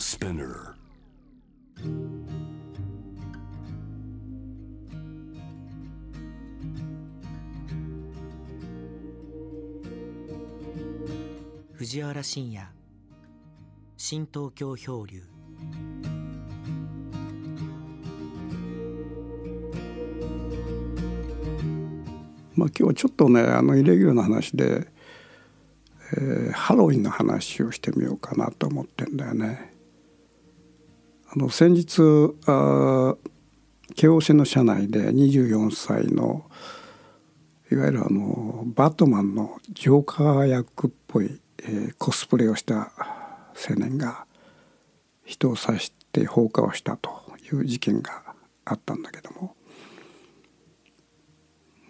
Spinner. 藤原信也新東京漂流まあ、今日はちょっとねあのイレギュラーな話で、えー、ハロウィンの話をしてみようかなと思ってんだよね。あの先日あ京王線の車内で24歳のいわゆるあのバットマンのジョーカー役っぽい、えー、コスプレをした青年が人を刺して放火をしたという事件があったんだけども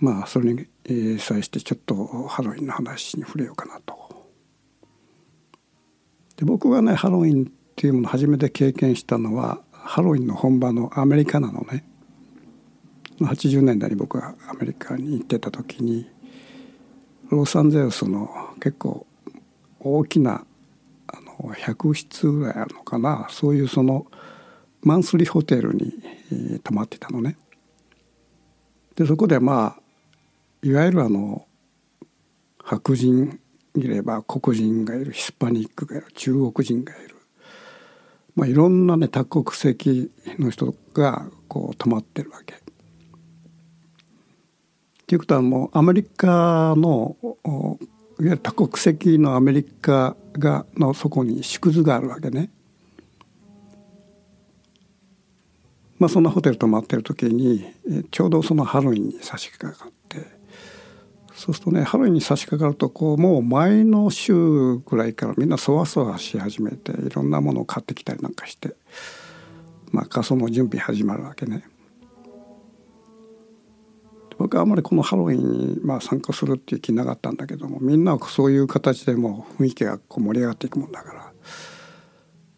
まあそれに際してちょっとハロウィンの話に触れようかなと。で僕がねハロウィンっていうものを初めて経験したのはハロウィンの本場のアメリカなのね。80年代に僕がアメリカに行ってた時にロサンゼルスの結構大きなあの100室ぐらいあるのかなそういうそのマンスリーホテルに泊まってたのね。でそこでまあいわゆるあの白人いれば黒人がいるヒスパニックがいる中国人がいる、まあ、いろんなね多国籍の人がこう泊まってるわけ。っていうことはもうアメリカのいわゆる多国籍のアメリカがのそこに縮図があるわけね。まあ、そんなホテル泊まってる時にちょうどそのハロウィンに差し掛かってそうするとね春に差し掛かるとこうもう前の週ぐらいからみんなそわそわし始めていろんなものを買ってきたりなんかして、まあ、仮装の準備始まるわけね。僕はあんまりこのハロウィンにまあ参加するっていう気なかったんだけどもみんなはそういう形でもう雰囲気がこう盛り上がっていくもんだか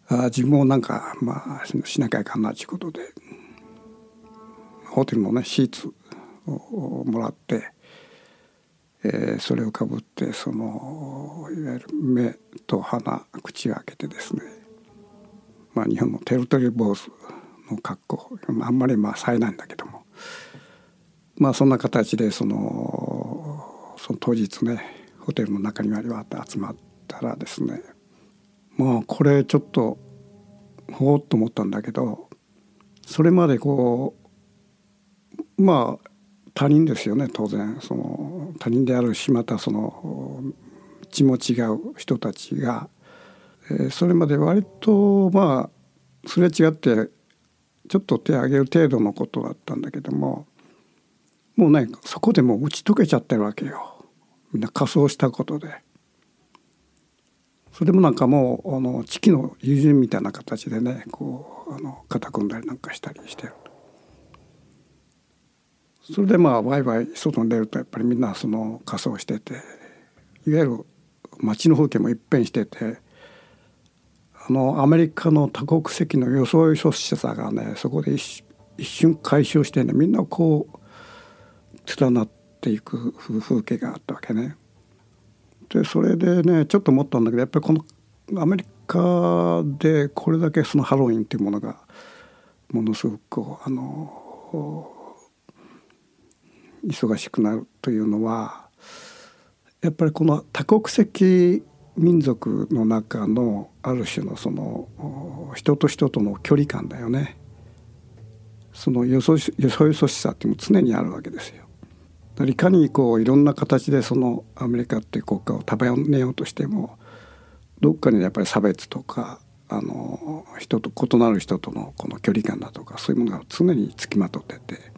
らあ自分もなんかまあしなきゃいかんなということでホテルのねシーツをもらってえー、それをかぶってそのいわゆる目と鼻口を開けてですね、まあ、日本のテルトリ坊主の格好あんまりまあ冴えないんだけどもまあそんな形でそのその当日ねホテルの中に割り割って集まったらですねまあこれちょっとほうっと思ったんだけどそれまでこうまあ他人ですよね当然その他人であるしまたその血も違う人たちが、えー、それまで割とまあすれ違ってちょっと手を挙げる程度のことだったんだけどももうねそこでもう打ち解けちゃってるわけよみんな仮装したことで。それもなんかもうあの地域の友人みたいな形でねこうあの肩組んだりなんかしたりしてる。それでまあワイワイ外に出るとやっぱりみんなその仮装してていわゆる街の風景も一変しててあのアメリカの多国籍の装い組織者がねそこで一瞬解消してねみんなこう連なっていく風景があったわけね。でそれでねちょっと思ったんだけどやっぱりこのアメリカでこれだけそのハロウィンっていうものがものすごくこうあの忙しくなるというのはやっぱりこの多国籍民族の中のある種のその人と人との距離感だよね。そのよそよそよそしさっていうのも常にあるわけですよ。いかにこういろんな形でそのアメリカっていう国家を束ねようとしてもどっかにやっぱり差別とかあの人と異なる人とのこの距離感だとかそういうものが常につきまとってて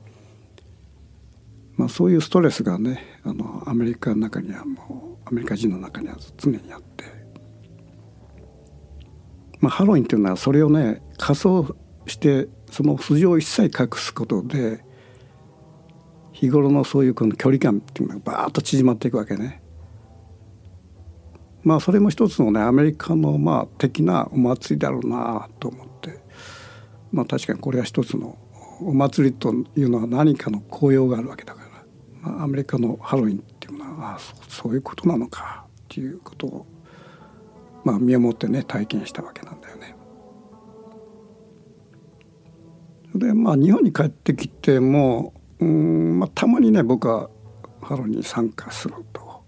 まあ、そういうストレスがねあのアメリカの中にはもうアメリカ人の中には常にあって、まあ、ハロウィンっていうのはそれをね仮装してその素性を一切隠すことで日頃のそういうこの距離感っていうのがバーッと縮まっていくわけね。まあそれも一つのねアメリカのまあ的なお祭りだろうなと思って。まあ確かにこれは一つのお祭りというのは何かの効用があるわけだから、アメリカのハロウィンっていうのはあそういうことなのかっていうことを、まあ、身をもってね体験したわけなんだよね。でまあ日本に帰ってきてもうん、まあ、たまにね僕はハロウィンに参加すると。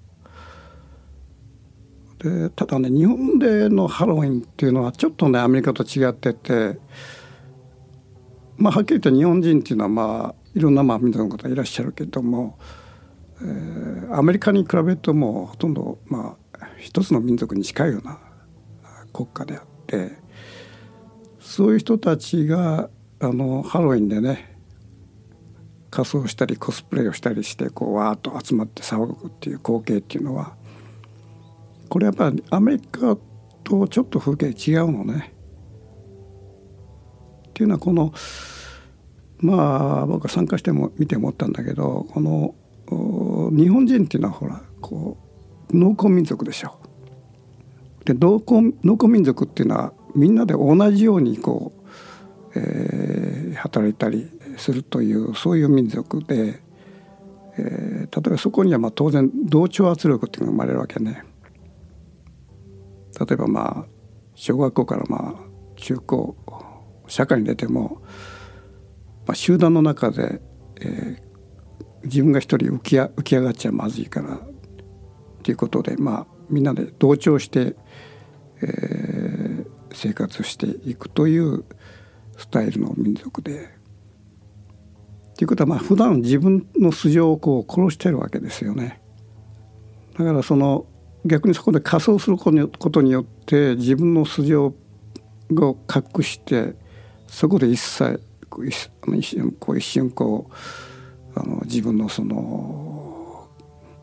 でただね日本でのハロウィンっていうのはちょっとねアメリカと違っててまあはっきり言って日本人っていうのはまあいろんなまあ民族の方いらっしゃるけども、えー、アメリカに比べるともうほとんどまあ一つの民族に近いような国家であってそういう人たちがあのハロウィンでね仮装したりコスプレをしたりしてこうわーっと集まって騒ぐっていう光景っていうのはこれやっぱりアメリカとちょっと風景違うのね。っていうのはこのまあ僕は参加しても見て思ったんだけどこの日本人っていうのはほらこう農耕民族でしょ。で農耕農耕民族っていうのはみんなで同じようにこう、えー、働いたりするというそういう民族で、えー、例えばそこにはまあ当然同調圧力っていうのが生まれるわけね。例えばまあ小学校からまあ中高社会に出ても、まあ、集団の中で、えー、自分が一人浮き浮き上がっちゃまずいからっていうことでまあみんなで同調して、えー、生活していくというスタイルの民族で。ということはまあ普段自分の素性をこう殺してるわけですよね。だからその逆にそこで仮装することによって自分の素性を隠してそこで一切こう一瞬こう一瞬こうあの自分のその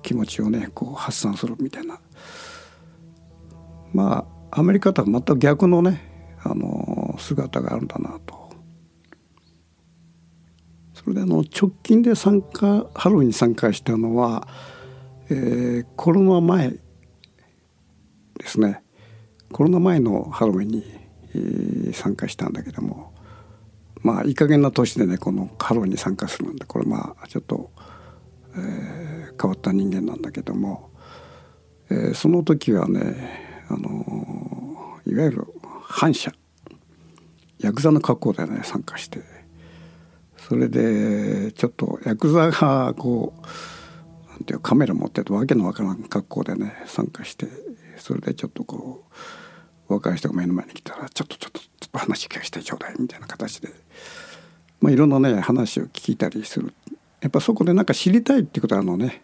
気持ちをねこう発散するみたいな。まあアメリカとは全く逆のねあの姿があるんだなと。それであの直近で参加ハロウィンに参加したのは、えー、コロナ前ですね。コロナ前のハロウィンに、えー、参加したんだけども。まあいい加減な年でねこのハロウィンに参加するんでこれまあちょっと、えー、変わった人間なんだけども、えー、その時はねあのいわゆる反社ヤクザの格好でね参加してそれでちょっとヤクザがこうなんていうカメラ持っててわけのわからん格好でね参加してそれでちょっとこう若い人が目の前に来たらちょっとちょっとちょっと話聞かせてちょうだいみたいな形で、まあ、いろんなね話を聞いたりするやっぱそこでなんか知りたいっていうことはあのね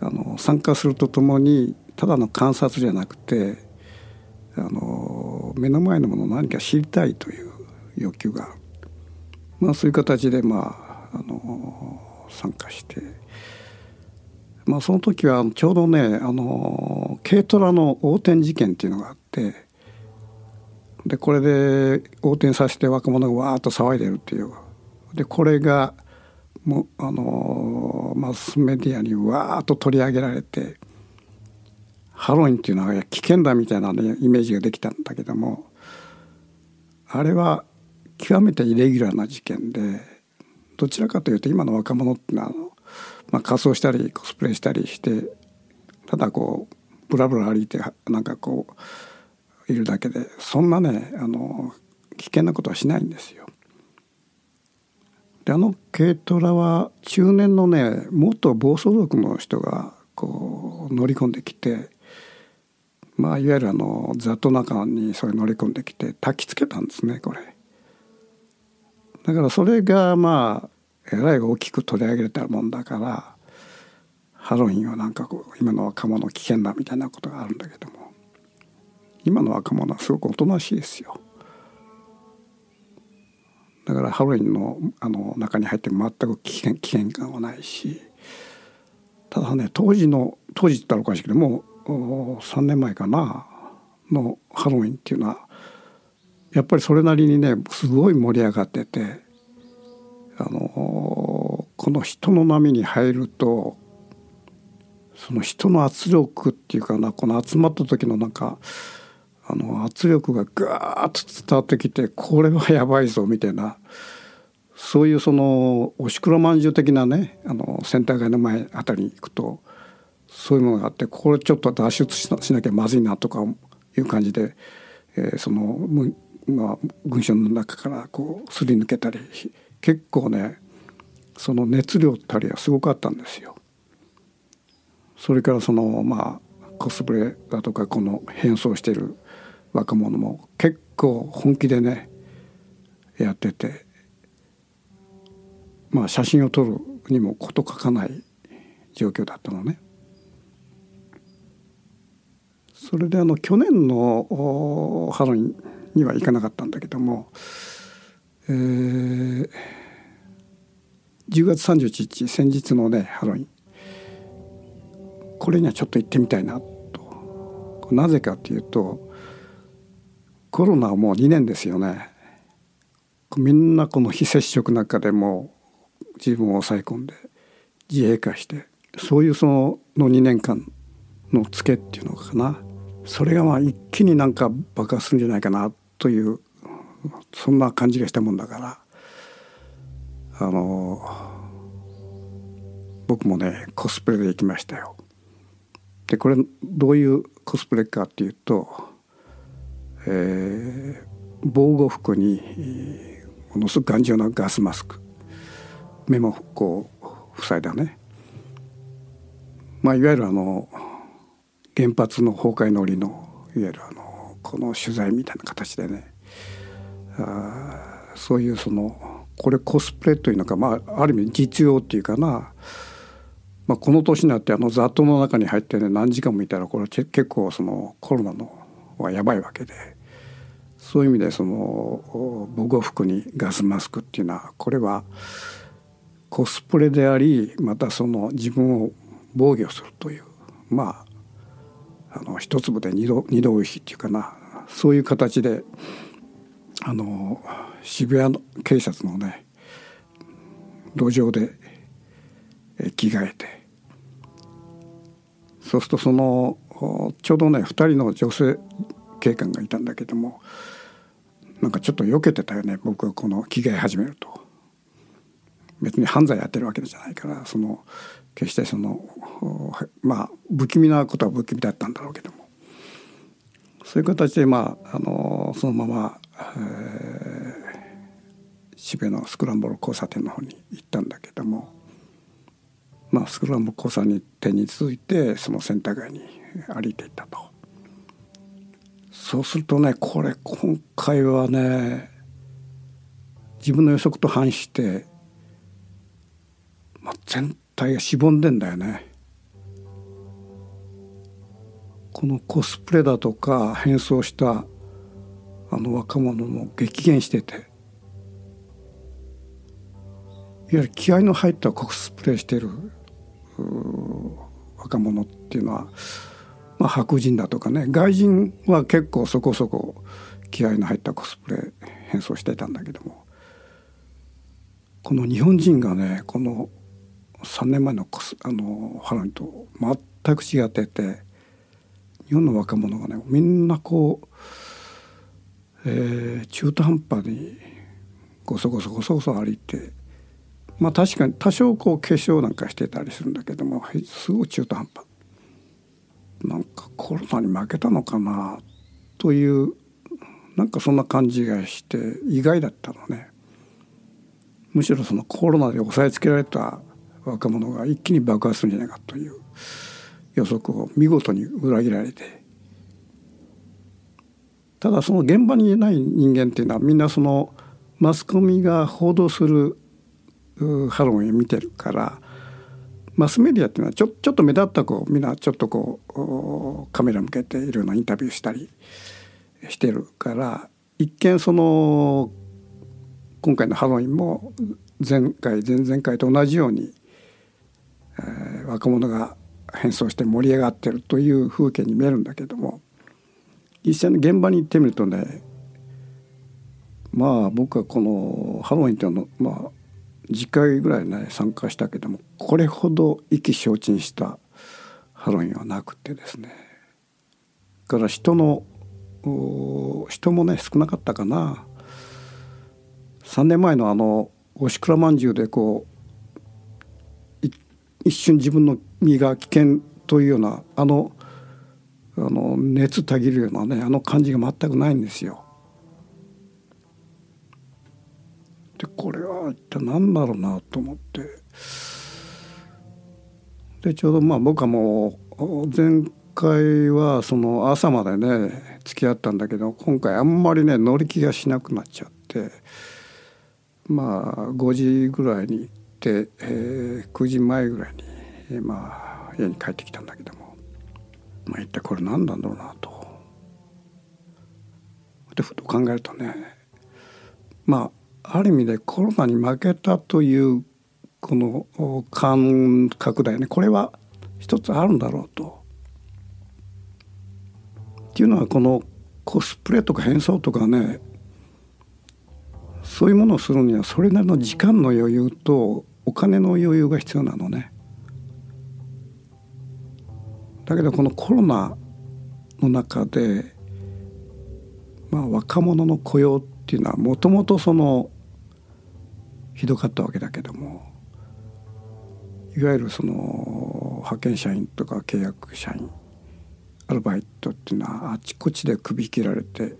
あの参加するとともにただの観察じゃなくてあの目の前のものを何か知りたいという欲求が、まあ、そういう形でまああの参加して。まあ、その時はちょうどねあの軽トラの横転事件っていうのがあってでこれで横転させて若者がわーっと騒いでるっていう。でこれがもあのマスメディアにわーっと取り上げられてハロウィンっていうのは危険だみたいな、ね、イメージができたんだけどもあれは極めてイレギュラーな事件でどちらかというと今の若者っていうのはまあ、仮装したりコスプレしたりしてただこうブラブラ歩いてなんかこういるだけでそんなねあの危険なことはしないんですよ。であの軽トラは中年のね元暴走族の人がこう乗り込んできてまあいわゆるあの雑踏中にそれ乗り込んできて焚きつけたんですねこれ。だからそれがまあえらい大きく取り上げたもんだからハロウィンはなんかこう今の若者危険だみたいなことがあるんだけども今の若者はすごくおとなしいですよ。だからハロウィンのあの中に入っても全く危険危険感はないしただね当時の当時って言ったらおかしいけどもう3年前かなのハロウィンっていうのはやっぱりそれなりにねすごい盛り上がっててあのこの人の波に入るとその人の圧力っていうかなこの集まった時のなんかあの圧力がガーッと伝わってきてこれはやばいぞみたいなそういうそのおしくらまんじゅう的なねあのセンター街の前あたりに行くとそういうものがあってこれちょっと脱出しなきゃまずいなとかいう感じで、えー、そのまあ、群衆の中からこうすり抜けたり結構ねその熱量たりはすごかったんですよ。それからそのまあコスプレだとかこの変装してる若者も結構本気でねやっててまあ写真を撮るにも事欠かない状況だったのね。それであの去年のハロウィンには行かなかったんだけども、えー、10月31日先日のねハロウィンこれにはちょっと行ってみたいなとなぜかというとコロナはもう2年ですよね。みんなこの非接触の中でも自分を抑え込んで自閉化してそういうそのの2年間のツケっていうのかな。それがまあ一気になんか爆発するんじゃないかなというそんな感じがしたもんだから。あの僕もねコスプレで行きましたよ。でこれどういうコスプレかっていうと、えー、防護服にものすごく頑丈なガスマスク。目もこう塞いだね、まあ、いわゆるあの原発の崩壊の折のいわゆるあのこの取材みたいな形でね。あそういうそのこれコスプレというのか、まあ、ある意味実用っていうかな、まあ、この年になってあの雑踏の中に入ってね何時間もいたらこれ結構そのコロナのはやばいわけで。そういう意味でその防護服にガスマスクっていうのはこれはコスプレでありまたその自分を防御するというまああの一粒で二度二度おいしいっていうかなそういう形であの渋谷の警察のね路上で着替えてそうするとそのちょうどね2人の女性警官がいたんだけどもなんかちょっと避けてたよね僕がこの着替え始めると。別に犯罪やってるわけじゃないからその決してそのまあ不気味なことは不気味だったんだろうけどもそういう形でまああのそのまま、えー、渋谷のスクランブル交差点の方に行ったんだけどもまあスクランブル交差点に続いてそのセンター街に歩いていったと。そうするとねこれ今回はね自分の予測と反してまあ、全体がしぼんでんだよね。このコスプレだとか変装したあの若者も激減してていわゆる気合の入ったコスプレしてる若者っていうのは、まあ、白人だとかね外人は結構そこそこ気合の入ったコスプレ変装してたんだけども。この日本人がねこの3年前のあのハロウィンと全く違ってて日本の若者がねみんなこう、えー、中途半端にごそごそごそごそ歩いてまあ確かに多少こう化粧なんかしてたりするんだけどもすごい中途半端。なんかコロナに負けたのかなというなんかそんな感じがして意外だったのね。むしろそのコロナで押さえつけられた若者が一気に爆発するんじゃないかという予測を見事に裏切られて。ただその現場にいない人間っていうのはみんなそのマスコミが報道するハロウィンを見てるからマスメディアっていうのはちょちょっと目立ったこうみんなちょっとこうカメラ向けていろんなインタビューしたりしてるから一見その今回のハロウィンも前回前々回と同じようにえー、若者が変装して盛り上がってるという風景に見えるんだけども実際に現場に行ってみるとねまあ僕はこのハロウィンっていうのまあ10回ぐらいね参加したけどもこれほど意気消沈したハロウィンはなくてですねから人の人もね少なかったかな3年前のあのおしくらまんじゅうでこう一瞬自分の身が危険というようなあのあの熱たぎるようなねあの感じが全くないんですよ。でこれは一体何だろうなと思って。でちょうどまあ僕はもう前回はその朝までね付き合ったんだけど今回あんまりね乗り気がしなくなっちゃって。まあ5時ぐらいに行って、えー、9時前ぐらいに、えー、まあ家に帰ってきたんだけども。まあ一体これ何なんだろうなと。でふと考えるとねまあある意味でコロナに負けたというこの感覚だよねこれは一つあるんだろうと。っていうのはこのコスプレとか変装とかねそういうものをするにはそれなりの時間の余裕とお金の余裕が必要なのね。だけどこのコロナの中でまあ若者の雇用っていうのはもともとそのひどかったわけだけどもいわゆるその派遣社員とか契約社員アルバイトっていうのはあちこちで首切られて、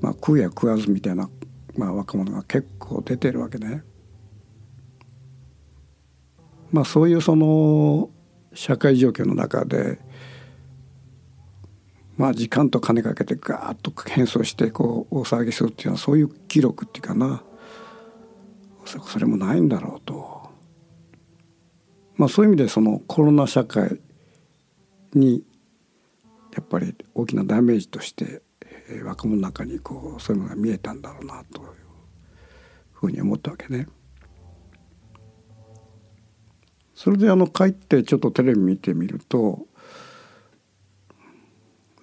まあ、食うや食わずみたいな、まあ、若者が結構出てるわけね。まあ、そういうその社会状況の中で、まあ、時間と金かけてガーッと変装してこう大騒ぎするっていうのはそういう記録っていうかなそれもないんだろうと。まあ、そういう意味でそのコロナ社会にやっぱり大きなダメージとして、えー、若者の中にこうそういうのが見えたんだろうなというふうに思ったわけね。それであの帰ってちょっとテレビ見てみると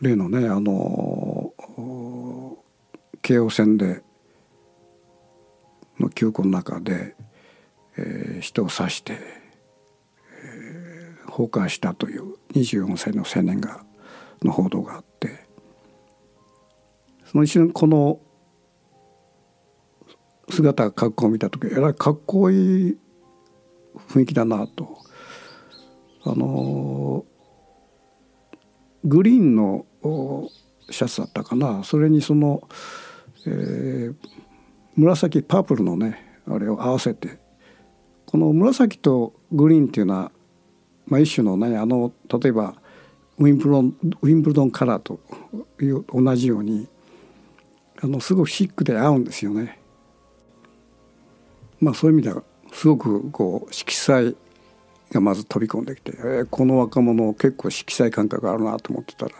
例のねあの京王線での急行の中で、えー、人を刺して、えー、放火したという24歳の青年がの報道があってその一瞬この姿格好を見た時えらいかっこいい雰囲気だなと。あのグリーンのシャツだったかな。それにその、えー、紫パープルのねあれを合わせてこの紫とグリーンっていうのは、まあ、一種のねあの例えばウィンブルドンウィンブルドンカラーという同じようにあのすごくシックで合うんですよね。まあそういう意味ではすごくこう色彩がまず飛び込んできて、えー、この若者結構色彩感覚あるなと思ってたら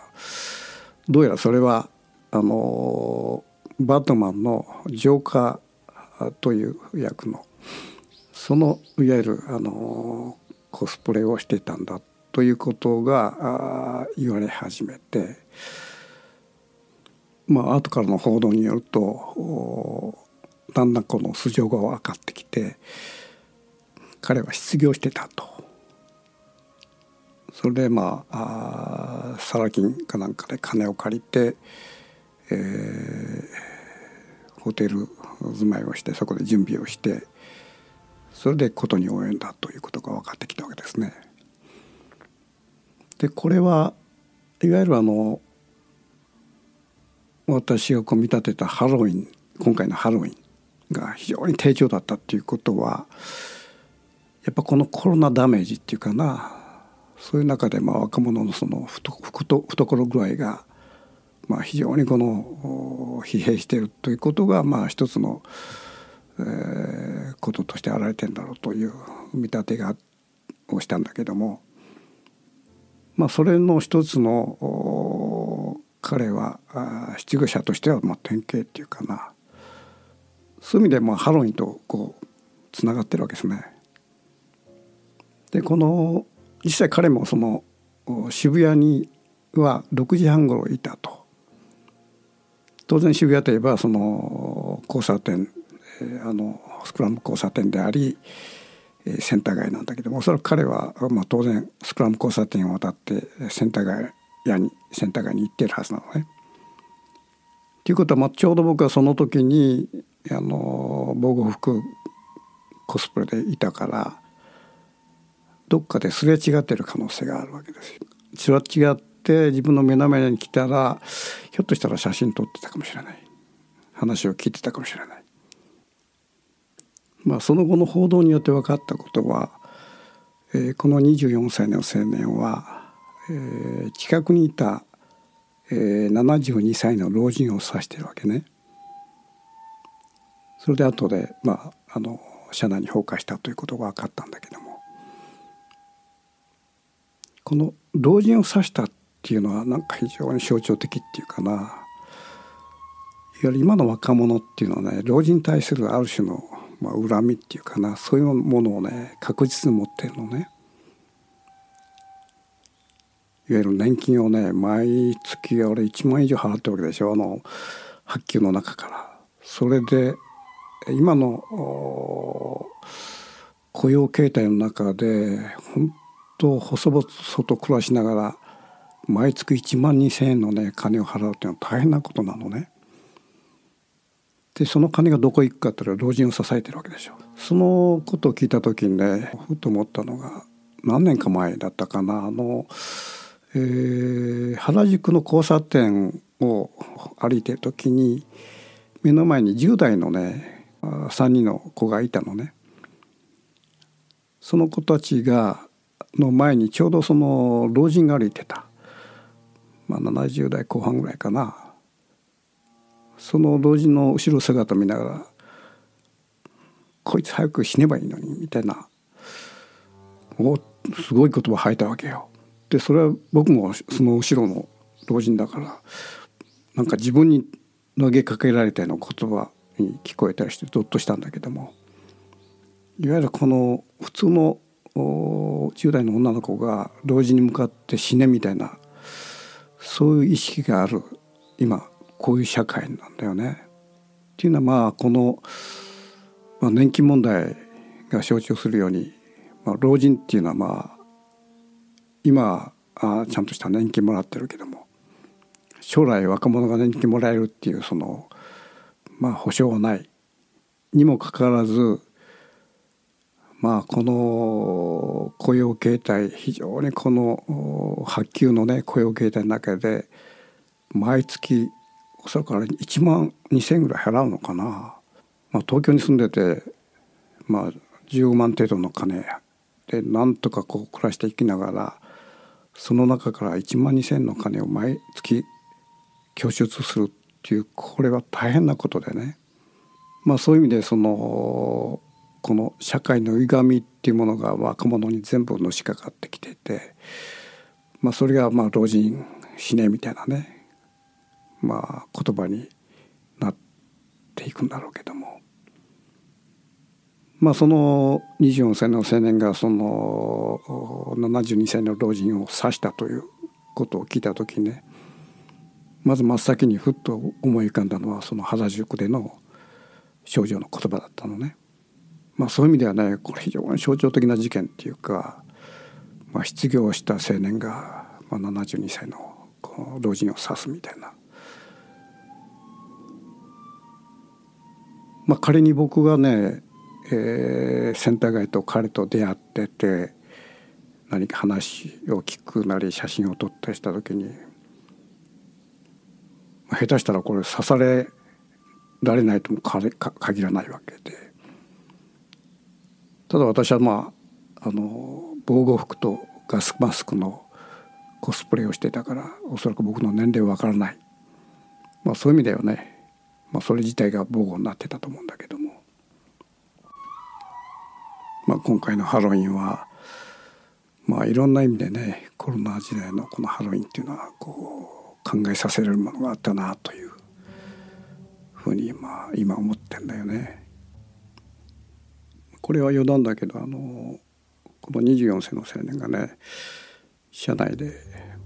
どうやらそれはあのバットマンのジョーカーという役のそのいわゆるあのコスプレをしてたんだということが言われ始めてまあ後からの報道によるとだんだんこの素性が分かってきて彼は失業してたと。それでまああサラ金かなんかで金を借りて、えー、ホテル住まいをしてそこで準備をしてそれでことに及んだということが分かってきたわけですね。でこれはいわゆるあの私がこう見立てたハロウィン今回のハロウィンが非常に低調だったっていうことはやっぱこのコロナダメージっていうかなそういう中でまあ若者のその懐具合がまあ非常にこの疲弊しているということがまあ一つの、えー、こととして現れてるんだろうという見立てがをしたんだけどもまあ、それの一つの彼は失業者としてはまあ典型っていうかなそういう意味でまあハロウィンとこうつながってるわけですね。でこの実際彼もその渋谷には6時半頃いたと。当然渋谷といえばその交差点あのスクラム交差点でありセンター街なんだけどもおそらく彼は、まあ、当然スクラム交差点を渡ってセンター街やにセンター街に行ってるはずなのね。ということは、まあ、ちょうど僕はその時にあの防護服コスプレでいたからどっかですれ違ってる可能性があるわけですよ。すれ違って自分の目の前に来たらひょっとしたら写真撮ってたかもしれない話を聞いてたかもしれない。まあ、その後の報道によって分かったことは、えー、この24歳の青年は、えー、近くにいた、えー、72歳の老人を指してるわけね。それで後で、まあ、あの車内に放火したということが分かったんだけどもこの老人を指したっていうのはなんか非常に象徴的っていうかないわゆる今の若者っていうのはね老人に対するある種のまあ、恨みっていうかなそういうものをね確実に持ってるのね。いわゆる年金をね毎月俺1万円以上払ってるわけでしょあの発給の中から。それで今の雇用形態の中で本当細々と暮らしながら毎月1万2,000円のね金を払うっていうのは大変なことなのね。でその金がどこ行くかっていうと老人を支えてるわけでしょそのことを聞いた時にねふと思ったのが何年か前だったかなあの、えー、原宿の交差点を歩いてる時に目の前に10代のね3人の子がいたのね。その子たちがの前にちょうどその老人が歩いてた、まあ、70代後半ぐらいかなその老人の後ろ姿見ながらこいつ早く死ねばいいのにみたいなおすごい言葉吐いたわけよ。でそれは僕もその後ろの老人だからなんか自分に投げかけられたような言葉に聞こえたりしてゾッとしたんだけどもいわゆるこの普通の10代の女の子が老人に向かって死ねみたいなそういう意識がある今こういう社会なんだよね。っていうのはまあこの、まあ、年金問題が象徴するように、まあ、老人っていうのはまあ今あちゃんとした年金もらってるけども将来若者が年金もらえるっていうそのまあ保証はないにもかかわらずまあこの雇用形態非常にこの発給のね雇用形態の中で毎月おそらくあれ1万2,000円ぐらい払うのかな、まあ、東京に住んでて、まあ、15万程度の金。でなんとかこう暮らしていきながらその中から1万2,000円の金を毎月拠出するっていうこれは大変なことでね、まあ、そういう意味でそのこの社会の歪みっていうものが若者に全部のしかかってきていて、まあ、それがまあ老人死ねみたいなねまあ、言葉になっていくんだろうけども、まあ、その24歳の青年がその72歳の老人を刺したということを聞いた時ねまず真っ先にふっと思い浮かんだのはその原宿での少女の言葉だったのね。まあ、そういう意味ではねこれ非常に象徴的な事件っていうか、まあ、失業した青年が、まあ、72歳の老人を刺すみたいな。まあ、仮に僕がね、えー、センター街と彼と出会ってて何か話を聞くなり写真を撮ったりした時に、まあ、下手したらこれ刺されられないとも限らないわけで。ただ私はまああの防護服とガスマスクのコスプレをしてたからおそらく僕の年齢はわからない、まあ、そういう意味ではね。まあ、それ自体が防護になってたと思うんだけども、まあ、今回のハロウィンはまあいろんな意味でねコロナ時代のこのハロウィンっていうのはこう考えさせられるものがあったなというふうにまあ今思ってんだよね。これは余談だけどあのこの24歳の青年がね車内で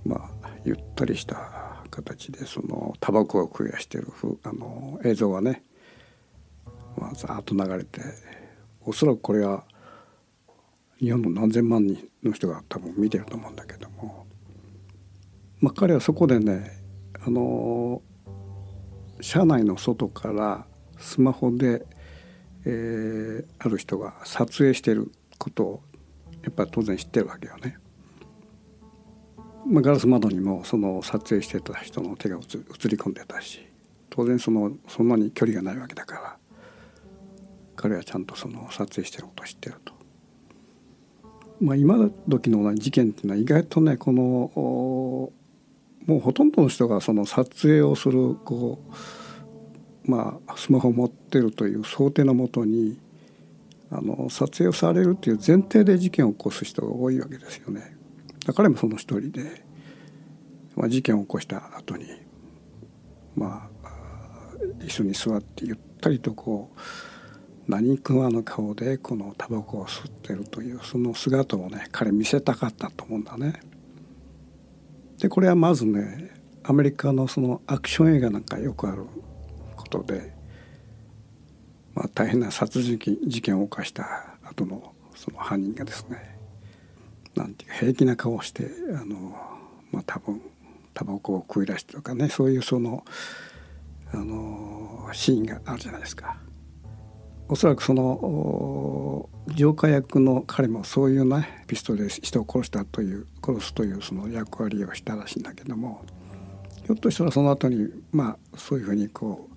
まあゆったりした形でそのタバコを食いやしてるあの映像がね、まあ、ざーっと流れておそらくこれは日本の何千万人の人が多分見てると思うんだけども、まあ、彼はそこでねあの車内の外からスマホで、えー、ある人が撮影してることをやっぱ当然知ってるわけよね。まあ、ガラス窓にもその撮影してた人の手が映り込んでたし当然そのそんなに距離がないわけだから彼はちゃんとその撮影してることを知ってると。まあ、今時の事件っていうのは意外とねこのもうほとんどの人がその撮影をするこうまあスマホを持ってるという想定のもとにあの撮影をされるという前提で事件を起こす人が多いわけですよね。彼もその一人で、まあ、事件を起こした後にまあ椅子に座ってゆったりとこう何食わぬ顔でこのタバコを吸ってるというその姿をね彼見せたかったと思うんだね。でこれはまずねアメリカのそのアクション映画なんかよくあることで、まあ、大変な殺人事件を犯した後のその犯人がですねなんていうか平気な顔をしてあの、まあ、多分タバコを食い出してとかねそういうそのあのシーンがあるじゃないですか。おそらくその浄化役の彼もそういうねピストルで人を殺したという殺すというその役割をしたらしいんだけどもひょっとしたらその後にまあそういうふうにこう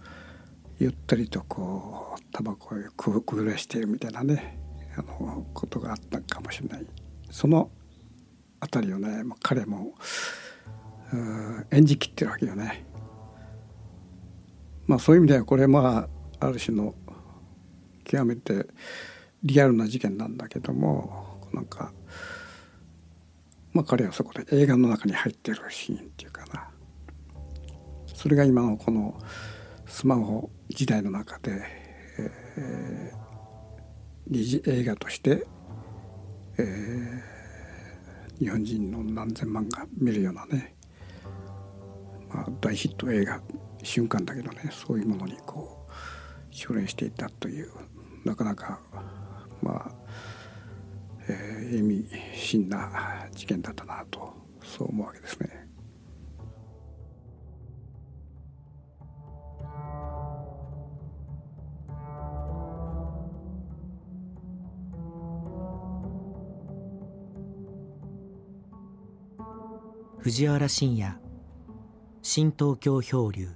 ゆったりとこうタバコをくぐらしているみたいなねあのことがあったかもしれないその辺りをね彼も演じきってるわけよね。まあそういう意味ではこれまあある種の極めてリアルな事件なんだけどもなんか、まあ、彼はそこで映画の中に入ってるシーンっていうかなそれが今のこのスマホ時代の中で、えー、疑似映画として、えー、日本人の何千万が見るようなね、まあ、大ヒット映画瞬間だけどねそういうものにこう奨励していたというなかなかまあ、えー、意味深な事件だったなとそう思うわけですね。藤原信也。新東京漂流。